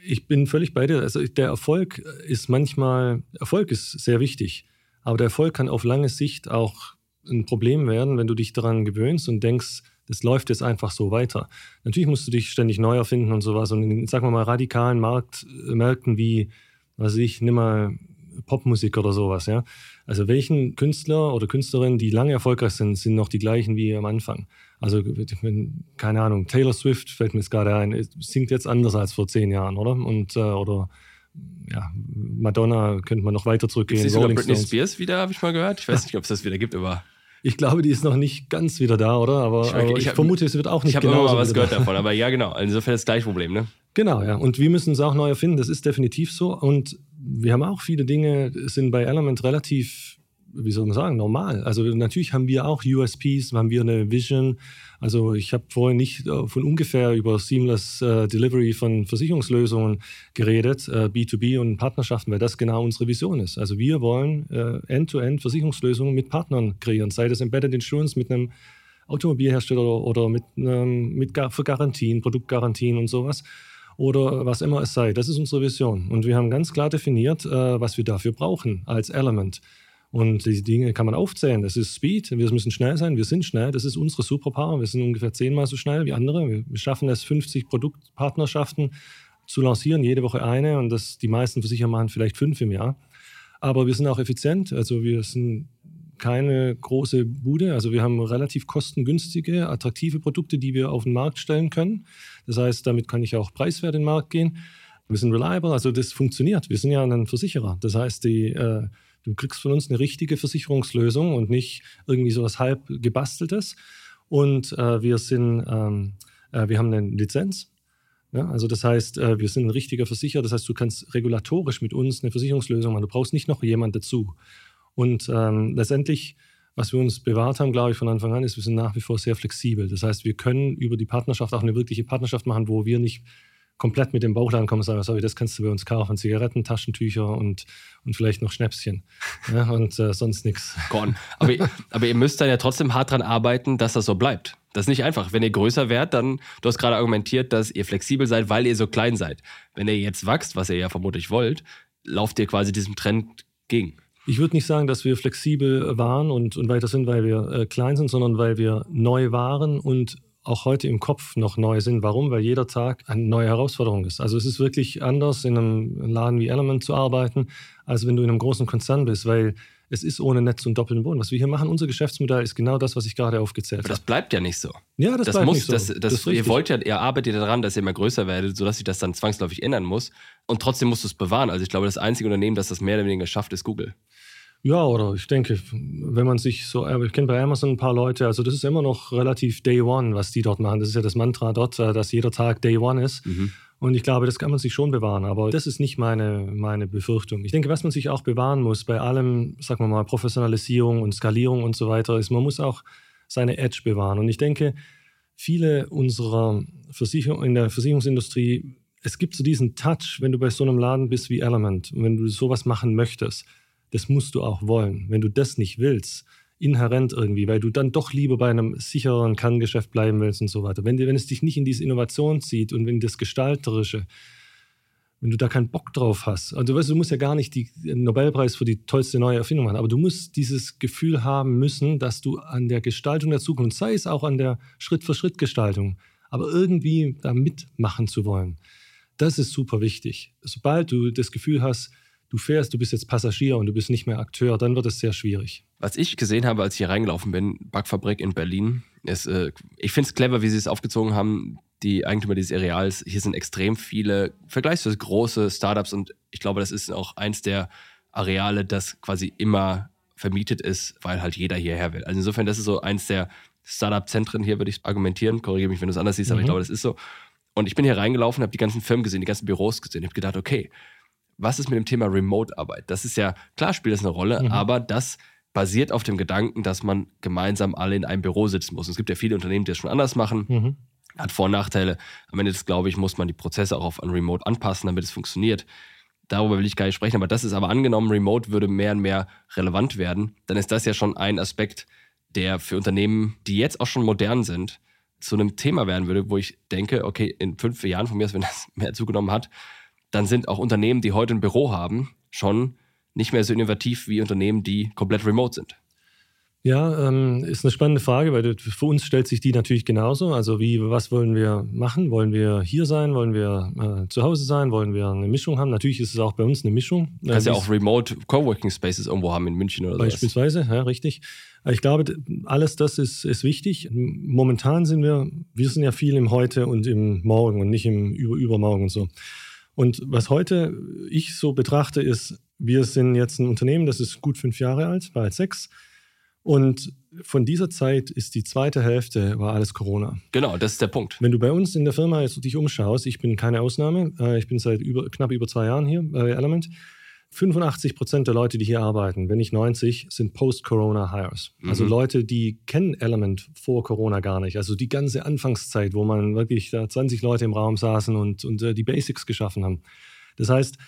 ich bin völlig bei dir. Also der Erfolg ist manchmal, Erfolg ist sehr wichtig, aber der Erfolg kann auf lange Sicht auch ein Problem werden, wenn du dich daran gewöhnst und denkst, das läuft jetzt einfach so weiter. Natürlich musst du dich ständig neu erfinden und sowas. Und in, sagen wir mal, radikalen Markt, äh, Märkten wie, was ich, nimm mal Popmusik oder sowas, ja. Also welchen Künstler oder Künstlerin, die lange erfolgreich sind, sind noch die gleichen wie am Anfang. Also keine Ahnung, Taylor Swift fällt mir jetzt gerade ein, singt jetzt anders als vor zehn Jahren, oder? Und äh, oder ja, Madonna könnte man noch weiter zurückgehen. Ist sogar Britney Spears wieder, habe ich mal gehört. Ich weiß nicht, ob es das wieder gibt, aber ich glaube, die ist noch nicht ganz wieder da, oder? Aber ich, aber ich, ich vermute, sie wird auch nicht Ich habe immer mal was gehört da. davon, aber ja, genau. Insofern das gleiche Problem, ne? Genau, ja. Und wir müssen es auch neu erfinden. Das ist definitiv so. Und wir haben auch viele Dinge, sind bei Element relativ wie soll man sagen, normal. Also natürlich haben wir auch USPs, haben wir eine Vision. Also ich habe vorhin nicht äh, von ungefähr über Seamless äh, Delivery von Versicherungslösungen geredet, äh, B2B und Partnerschaften, weil das genau unsere Vision ist. Also wir wollen äh, End-to-End Versicherungslösungen mit Partnern kreieren, sei das Embedded Insurance mit einem Automobilhersteller oder mit, mit für Garantien, Produktgarantien und sowas oder was immer es sei. Das ist unsere Vision. Und wir haben ganz klar definiert, äh, was wir dafür brauchen als Element. Und die Dinge kann man aufzählen. Das ist Speed, wir müssen schnell sein, wir sind schnell, das ist unsere Superpower. Wir sind ungefähr zehnmal so schnell wie andere. Wir schaffen es, 50 Produktpartnerschaften zu lancieren, jede Woche eine. Und das, die meisten Versicherer machen vielleicht fünf im Jahr. Aber wir sind auch effizient, also wir sind keine große Bude. Also wir haben relativ kostengünstige, attraktive Produkte, die wir auf den Markt stellen können. Das heißt, damit kann ich auch preiswert in den Markt gehen. Wir sind reliable, also das funktioniert. Wir sind ja ein Versicherer. Das heißt, die äh, Du kriegst von uns eine richtige Versicherungslösung und nicht irgendwie so was halb gebasteltes. Und äh, wir sind, ähm, äh, wir haben eine Lizenz. Ja, also das heißt, äh, wir sind ein richtiger Versicherer. Das heißt, du kannst regulatorisch mit uns eine Versicherungslösung machen. Du brauchst nicht noch jemand dazu. Und ähm, letztendlich, was wir uns bewahrt haben, glaube ich, von Anfang an, ist, wir sind nach wie vor sehr flexibel. Das heißt, wir können über die Partnerschaft auch eine wirkliche Partnerschaft machen, wo wir nicht komplett mit dem Bauchladen kommen und sagen, sorry, das kannst du bei uns kaufen, Zigaretten, Taschentücher und, und vielleicht noch Schnäpschen *laughs* ja, und äh, sonst nichts. Aber, aber ihr müsst dann ja trotzdem hart dran arbeiten, dass das so bleibt. Das ist nicht einfach. Wenn ihr größer werdet, dann, du hast gerade argumentiert, dass ihr flexibel seid, weil ihr so klein seid. Wenn ihr jetzt wächst, was ihr ja vermutlich wollt, lauft ihr quasi diesem Trend gegen. Ich würde nicht sagen, dass wir flexibel waren und, und weiter sind, weil wir äh, klein sind, sondern weil wir neu waren und auch heute im Kopf noch neu sind. Warum? Weil jeder Tag eine neue Herausforderung ist. Also es ist wirklich anders, in einem Laden wie Element zu arbeiten, als wenn du in einem großen Konzern bist, weil es ist ohne Netz und doppelten Boden. Was wir hier machen, unser Geschäftsmodell ist genau das, was ich gerade aufgezählt habe. Das bleibt ja nicht so. Ja, das, das bleibt muss, nicht so. Das, das, das ihr wollt ja, ihr arbeitet ja daran, dass ihr immer größer werdet, sodass sich das dann zwangsläufig ändern muss. Und trotzdem musst du es bewahren. Also ich glaube, das einzige Unternehmen, das das mehr oder weniger schafft, ist Google. Ja, oder ich denke, wenn man sich so, ich kenne bei Amazon ein paar Leute, also das ist immer noch relativ Day One, was die dort machen. Das ist ja das Mantra dort, äh, dass jeder Tag Day One ist. Mhm. Und ich glaube, das kann man sich schon bewahren, aber das ist nicht meine, meine Befürchtung. Ich denke, was man sich auch bewahren muss bei allem, sagen wir mal, Professionalisierung und Skalierung und so weiter, ist, man muss auch seine Edge bewahren. Und ich denke, viele unserer Versicherung in der Versicherungsindustrie, es gibt so diesen Touch, wenn du bei so einem Laden bist wie Element und wenn du sowas machen möchtest das musst du auch wollen. Wenn du das nicht willst, inhärent irgendwie, weil du dann doch lieber bei einem sicheren Kerngeschäft bleiben willst und so weiter. Wenn, wenn es dich nicht in diese Innovation zieht und in das Gestalterische, wenn du da keinen Bock drauf hast, also weißt, du musst ja gar nicht den Nobelpreis für die tollste neue Erfindung machen, aber du musst dieses Gefühl haben müssen, dass du an der Gestaltung der Zukunft, sei es auch an der Schritt-für-Schritt-Gestaltung, aber irgendwie da mitmachen zu wollen, das ist super wichtig. Sobald du das Gefühl hast, du fährst, du bist jetzt Passagier und du bist nicht mehr Akteur, dann wird es sehr schwierig. Was ich gesehen habe, als ich hier reingelaufen bin, Backfabrik in Berlin, ist, äh, ich finde es clever, wie sie es aufgezogen haben. Die Eigentümer dieses Areals, hier sind extrem viele vergleichsweise große Startups und ich glaube, das ist auch eins der Areale, das quasi immer vermietet ist, weil halt jeder hierher will. Also insofern, das ist so eins der Startup-Zentren hier, würde ich argumentieren. Korrigiere mich, wenn du es anders siehst, aber ich mhm. glaube, das ist so. Und ich bin hier reingelaufen, habe die ganzen Firmen gesehen, die ganzen Büros gesehen, habe gedacht, okay, was ist mit dem Thema Remote-Arbeit? Das ist ja, klar spielt das eine Rolle, mhm. aber das basiert auf dem Gedanken, dass man gemeinsam alle in einem Büro sitzen muss. Und es gibt ja viele Unternehmen, die das schon anders machen. Mhm. Hat Vor- und Nachteile. Am Ende des, glaube ich, muss man die Prozesse auch auf ein Remote anpassen, damit es funktioniert. Darüber will ich gar nicht sprechen, aber das ist aber angenommen, Remote würde mehr und mehr relevant werden, dann ist das ja schon ein Aspekt, der für Unternehmen, die jetzt auch schon modern sind, zu einem Thema werden würde, wo ich denke, okay, in fünf Jahren von mir aus, wenn das *laughs* mehr zugenommen hat, dann sind auch Unternehmen, die heute ein Büro haben, schon nicht mehr so innovativ wie Unternehmen, die komplett remote sind. Ja, ähm, ist eine spannende Frage, weil für uns stellt sich die natürlich genauso. Also wie, was wollen wir machen? Wollen wir hier sein? Wollen wir äh, zu Hause sein? Wollen wir eine Mischung haben? Natürlich ist es auch bei uns eine Mischung. Du kannst äh, ja auch Remote Coworking Spaces irgendwo haben in München oder so. Beispielsweise, sowas. ja, richtig. Ich glaube, alles das ist, ist wichtig. Momentan sind wir, wir sind ja viel im Heute und im Morgen und nicht im Über Übermorgen und so. Und was heute ich so betrachte, ist, wir sind jetzt ein Unternehmen, das ist gut fünf Jahre alt, bald sechs. Und von dieser Zeit ist die zweite Hälfte, war alles Corona. Genau, das ist der Punkt. Wenn du bei uns in der Firma jetzt dich umschaust, ich bin keine Ausnahme, äh, ich bin seit über, knapp über zwei Jahren hier bei Element. 85 Prozent der Leute, die hier arbeiten, wenn nicht 90, sind Post-Corona-Hires. Also mhm. Also Leute, die kennen Element vor Corona gar nicht. Also die ganze Anfangszeit, wo man wirklich da 20 Leute im Raum saßen und, und äh, die Basics geschaffen haben. Das heißt,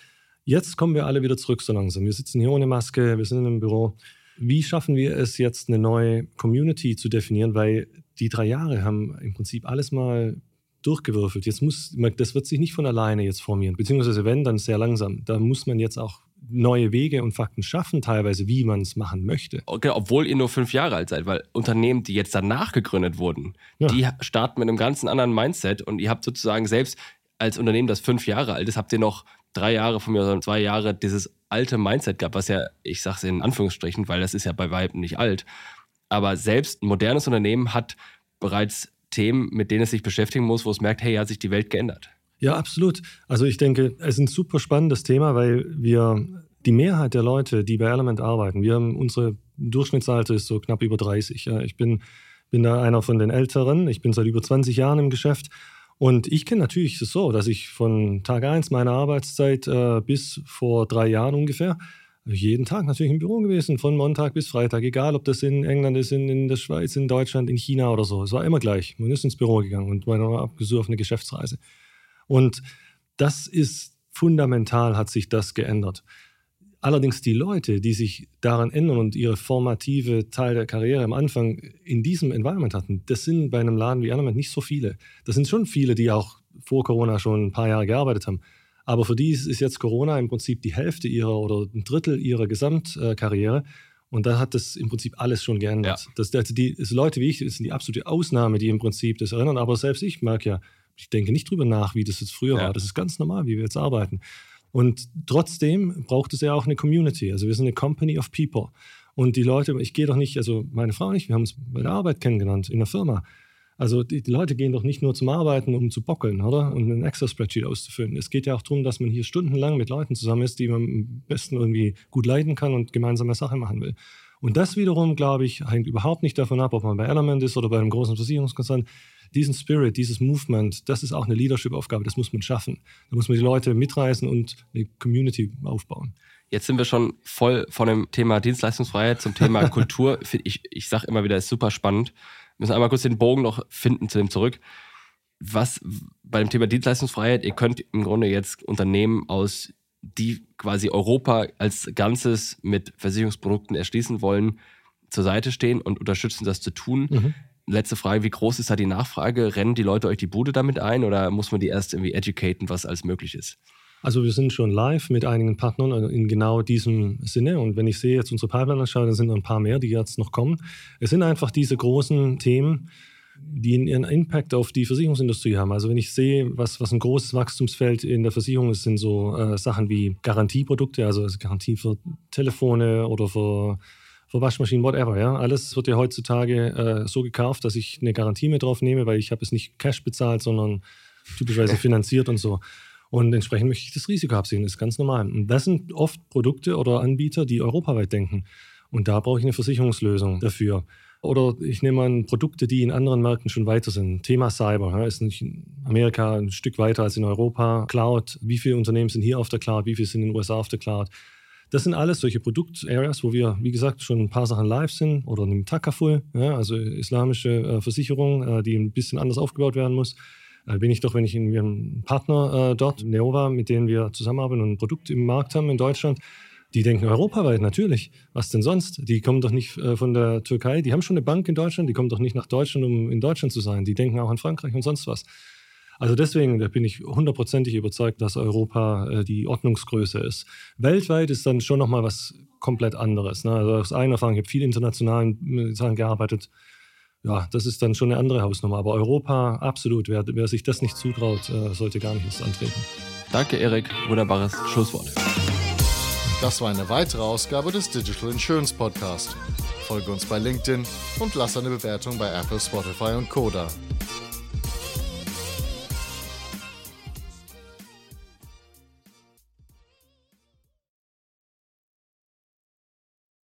jetzt kommen wir alle wieder zurück so langsam. Wir sitzen hier ohne Maske, wir sind in einem Büro. Wie schaffen wir es jetzt, eine neue Community zu definieren? Weil die drei Jahre haben im Prinzip alles mal durchgewürfelt. Jetzt muss, das wird sich nicht von alleine jetzt formieren, beziehungsweise wenn, dann sehr langsam. Da muss man jetzt auch neue Wege und Fakten schaffen, teilweise, wie man es machen möchte. Okay, obwohl ihr nur fünf Jahre alt seid, weil Unternehmen, die jetzt danach gegründet wurden, ja. die starten mit einem ganz anderen Mindset und ihr habt sozusagen selbst als Unternehmen, das fünf Jahre alt ist, habt ihr noch drei Jahre von mir, sondern zwei Jahre dieses alte Mindset gehabt, was ja, ich sage es in Anführungsstrichen, weil das ist ja bei Weitem nicht alt. Aber selbst ein modernes Unternehmen hat bereits Themen, mit denen es sich beschäftigen muss, wo es merkt, hey, hat sich die Welt geändert. Ja, absolut. Also ich denke, es ist ein super spannendes Thema, weil wir die Mehrheit der Leute, die bei Element arbeiten, wir haben unsere Durchschnittsalter ist so knapp über 30. Ich bin, bin da einer von den Älteren. Ich bin seit über 20 Jahren im Geschäft. Und ich kenne natürlich so, dass ich von Tag 1 meiner Arbeitszeit äh, bis vor drei Jahren ungefähr jeden Tag natürlich im Büro gewesen, von Montag bis Freitag, egal ob das in England ist, in, in der Schweiz, in Deutschland, in China oder so. Es war immer gleich. Man ist ins Büro gegangen und man war abgesucht auf eine Geschäftsreise. Und das ist fundamental, hat sich das geändert. Allerdings die Leute, die sich daran ändern und ihre formative Teil der Karriere am Anfang in diesem Environment hatten, das sind bei einem Laden wie Element nicht so viele. Das sind schon viele, die auch vor Corona schon ein paar Jahre gearbeitet haben. Aber für die ist jetzt Corona im Prinzip die Hälfte ihrer oder ein Drittel ihrer Gesamtkarriere. Und da hat das im Prinzip alles schon geändert. Ja. Das, also die, das Leute wie ich das sind die absolute Ausnahme, die im Prinzip das erinnern. Aber selbst ich merke ja, ich denke nicht drüber nach, wie das jetzt früher ja. war. Das ist ganz normal, wie wir jetzt arbeiten. Und trotzdem braucht es ja auch eine Community. Also wir sind eine Company of People. Und die Leute, ich gehe doch nicht, also meine Frau nicht, wir haben uns bei der Arbeit kennengelernt, in der Firma. Also die, die, Leute gehen doch nicht nur zum Arbeiten, um zu bockeln, oder? Und ein Excel-Spreadsheet auszufüllen. Es geht ja auch darum, dass man hier stundenlang mit Leuten zusammen ist, die man am besten irgendwie gut leiden kann und gemeinsame Sachen machen will. Und das wiederum, glaube ich, hängt überhaupt nicht davon ab, ob man bei Element ist oder bei einem großen Versicherungskonzern diesen Spirit, dieses Movement, das ist auch eine Leadership-Aufgabe, das muss man schaffen. Da muss man die Leute mitreißen und eine Community aufbauen. Jetzt sind wir schon voll von dem Thema Dienstleistungsfreiheit zum Thema *laughs* Kultur. Ich, ich sage immer wieder, ist super spannend. Wir müssen einmal kurz den Bogen noch finden zu dem zurück. Was bei dem Thema Dienstleistungsfreiheit, ihr könnt im Grunde jetzt Unternehmen aus, die quasi Europa als Ganzes mit Versicherungsprodukten erschließen wollen, zur Seite stehen und unterstützen, das zu tun. Mhm letzte Frage, wie groß ist da die Nachfrage? Rennen die Leute euch die Bude damit ein oder muss man die erst irgendwie educaten, was alles möglich ist? Also wir sind schon live mit einigen Partnern in genau diesem Sinne. Und wenn ich sehe jetzt unsere Pipeline anschaue, dann sind noch ein paar mehr, die jetzt noch kommen. Es sind einfach diese großen Themen, die ihren Impact auf die Versicherungsindustrie haben. Also wenn ich sehe, was, was ein großes Wachstumsfeld in der Versicherung ist, sind so äh, Sachen wie Garantieprodukte, also Garantie für Telefone oder für, für Waschmaschinen, whatever. Ja? Alles wird ja heutzutage äh, so gekauft, dass ich eine Garantie mit drauf nehme, weil ich habe es nicht Cash bezahlt, sondern typischerweise *laughs* finanziert und so. Und entsprechend möchte ich das Risiko absehen, das ist ganz normal. Und das sind oft Produkte oder Anbieter, die europaweit denken. Und da brauche ich eine Versicherungslösung dafür. Oder ich nehme an Produkte, die in anderen Märkten schon weiter sind. Thema Cyber ja, ist nicht in Amerika ein Stück weiter als in Europa. Cloud, wie viele Unternehmen sind hier auf der Cloud, wie viele sind in den USA auf der Cloud. Das sind alles solche Produkt-Areas, wo wir, wie gesagt, schon ein paar Sachen live sind oder einem Takaful, ja, also islamische äh, Versicherung, äh, die ein bisschen anders aufgebaut werden muss. Äh, bin ich doch, wenn ich einen Partner äh, dort, Neova, mit denen wir zusammenarbeiten und ein Produkt im Markt haben in Deutschland, die denken europaweit natürlich. Was denn sonst? Die kommen doch nicht äh, von der Türkei. Die haben schon eine Bank in Deutschland. Die kommen doch nicht nach Deutschland, um in Deutschland zu sein. Die denken auch an Frankreich und sonst was. Also deswegen da bin ich hundertprozentig überzeugt, dass Europa äh, die Ordnungsgröße ist. Weltweit ist dann schon nochmal was komplett anderes. Ne? Also aus eigener Erfahrung, ich habe viel internationalen Sachen gearbeitet. Ja, das ist dann schon eine andere Hausnummer. Aber Europa, absolut. Wer, wer sich das nicht zutraut, äh, sollte gar nicht erst antreten. Danke, Erik. Wunderbares Schlusswort. Das war eine weitere Ausgabe des Digital Insurance Podcast. Folge uns bei LinkedIn und lass eine Bewertung bei Apple, Spotify und Koda.